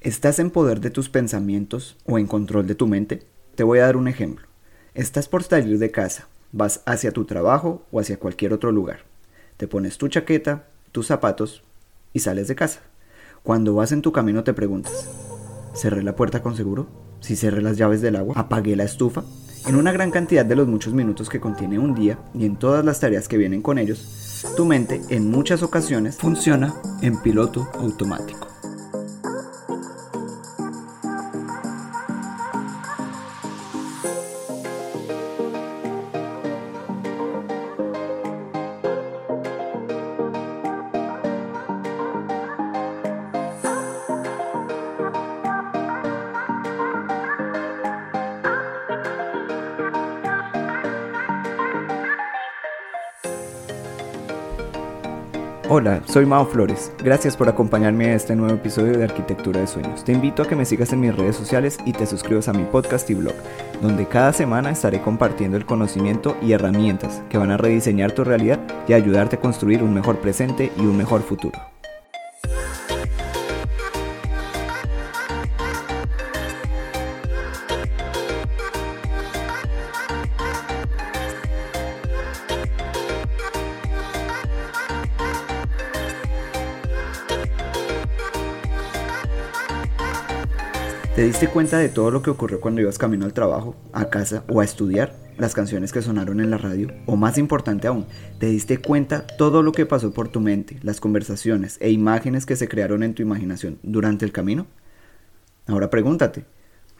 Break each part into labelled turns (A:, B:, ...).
A: ¿Estás en poder de tus pensamientos o en control de tu mente? Te voy a dar un ejemplo. Estás por salir de casa, vas hacia tu trabajo o hacia cualquier otro lugar. Te pones tu chaqueta, tus zapatos y sales de casa. Cuando vas en tu camino te preguntas, ¿cerré la puerta con seguro? ¿Si cerré las llaves del agua? ¿Apagué la estufa? En una gran cantidad de los muchos minutos que contiene un día y en todas las tareas que vienen con ellos, tu mente en muchas ocasiones funciona en piloto automático. Música Hola, soy Mao Flores. Gracias por acompañarme a este nuevo episodio de Arquitectura de Sueños. Te invito a que me sigas en mis redes sociales y te suscribas a mi podcast y blog, donde cada semana estaré compartiendo el conocimiento y herramientas que van a rediseñar tu realidad y ayudarte a construir un mejor presente y un mejor futuro. ¿Te diste cuenta de todo lo que ocurrió cuando ibas camino al trabajo, a casa o a estudiar? Las canciones que sonaron en la radio, o más importante aún, ¿te diste cuenta todo lo que pasó por tu mente, las conversaciones e imágenes que se crearon en tu imaginación durante el camino? Ahora pregúntate,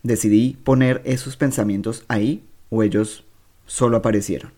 A: ¿decidí poner esos pensamientos ahí o ellos solo aparecieron?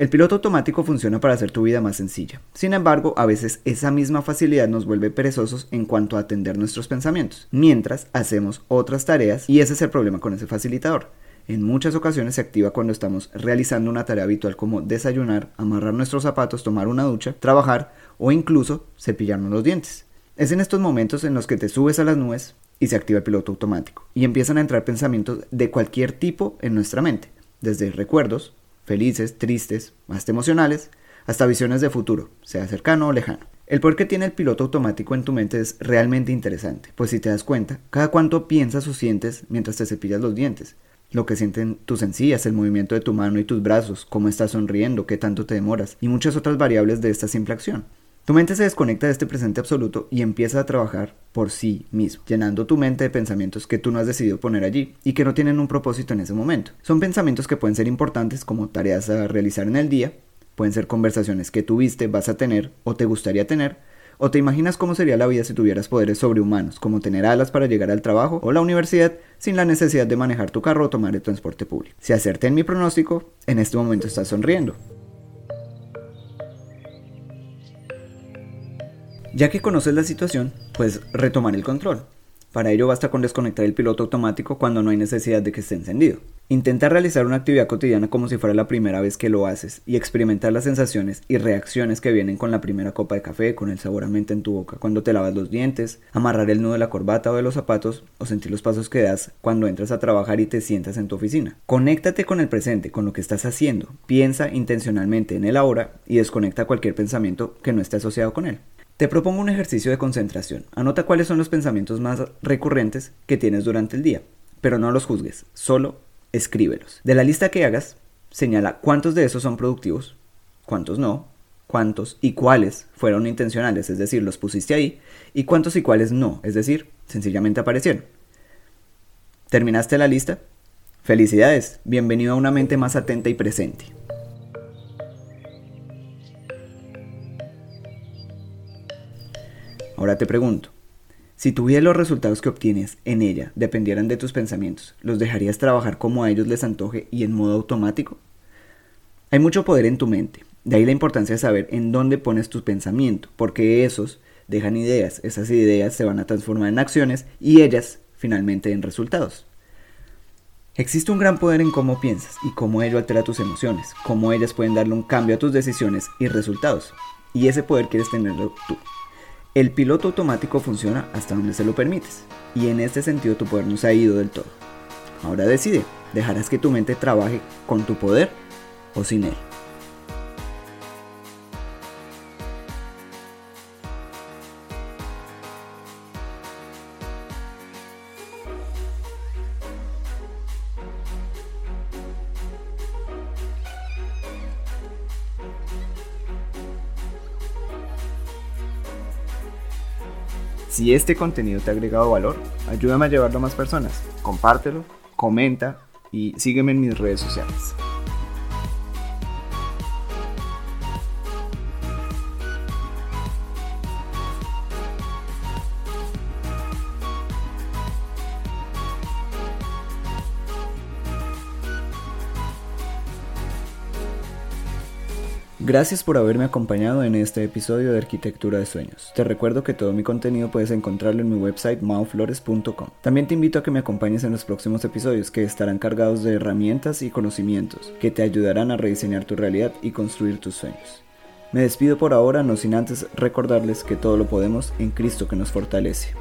A: El piloto automático funciona para hacer tu vida más sencilla. Sin embargo, a veces esa misma facilidad nos vuelve perezosos en cuanto a atender nuestros pensamientos, mientras hacemos otras tareas y ese es el problema con ese facilitador. En muchas ocasiones se activa cuando estamos realizando una tarea habitual como desayunar, amarrar nuestros zapatos, tomar una ducha, trabajar o incluso cepillarnos los dientes. Es en estos momentos en los que te subes a las nubes y se activa el piloto automático y empiezan a entrar pensamientos de cualquier tipo en nuestra mente, desde recuerdos, felices, tristes, más emocionales, hasta visiones de futuro, sea cercano o lejano. El poder que tiene el piloto automático en tu mente es realmente interesante, pues si te das cuenta, cada cuánto piensas o sientes mientras te cepillas los dientes, lo que sienten tus encías, el movimiento de tu mano y tus brazos, cómo estás sonriendo, qué tanto te demoras, y muchas otras variables de esta simple acción. Tu mente se desconecta de este presente absoluto y empieza a trabajar por sí mismo, llenando tu mente de pensamientos que tú no has decidido poner allí y que no tienen un propósito en ese momento. Son pensamientos que pueden ser importantes como tareas a realizar en el día, pueden ser conversaciones que tuviste, vas a tener o te gustaría tener, o te imaginas cómo sería la vida si tuvieras poderes sobrehumanos, como tener alas para llegar al trabajo o la universidad sin la necesidad de manejar tu carro o tomar el transporte público. Si acerté en mi pronóstico, en este momento estás sonriendo. Ya que conoces la situación, puedes retomar el control. Para ello basta con desconectar el piloto automático cuando no hay necesidad de que esté encendido. Intenta realizar una actividad cotidiana como si fuera la primera vez que lo haces y experimentar las sensaciones y reacciones que vienen con la primera copa de café, con el sabor a menta en tu boca cuando te lavas los dientes, amarrar el nudo de la corbata o de los zapatos o sentir los pasos que das cuando entras a trabajar y te sientas en tu oficina. Conéctate con el presente, con lo que estás haciendo. Piensa intencionalmente en el ahora y desconecta cualquier pensamiento que no esté asociado con él. Te propongo un ejercicio de concentración. Anota cuáles son los pensamientos más recurrentes que tienes durante el día, pero no los juzgues, solo escríbelos. De la lista que hagas, señala cuántos de esos son productivos, cuántos no, cuántos y cuáles fueron intencionales, es decir, los pusiste ahí, y cuántos y cuáles no, es decir, sencillamente aparecieron. ¿Terminaste la lista? Felicidades, bienvenido a una mente más atenta y presente. Ahora te pregunto, si tu vida y los resultados que obtienes en ella dependieran de tus pensamientos, ¿los dejarías trabajar como a ellos les antoje y en modo automático? Hay mucho poder en tu mente, de ahí la importancia de saber en dónde pones tu pensamiento, porque esos dejan ideas, esas ideas se van a transformar en acciones y ellas finalmente en resultados. Existe un gran poder en cómo piensas y cómo ello altera tus emociones, cómo ellas pueden darle un cambio a tus decisiones y resultados. Y ese poder quieres tenerlo tú. El piloto automático funciona hasta donde se lo permites, y en este sentido tu poder no se ha ido del todo. Ahora decide, ¿dejarás que tu mente trabaje con tu poder o sin él? Si este contenido te ha agregado valor, ayúdame a llevarlo a más personas. Compártelo, comenta y sígueme en mis redes sociales. Gracias por haberme acompañado en este episodio de Arquitectura de Sueños. Te recuerdo que todo mi contenido puedes encontrarlo en mi website mauflores.com. También te invito a que me acompañes en los próximos episodios que estarán cargados de herramientas y conocimientos que te ayudarán a rediseñar tu realidad y construir tus sueños. Me despido por ahora, no sin antes recordarles que todo lo podemos en Cristo que nos fortalece.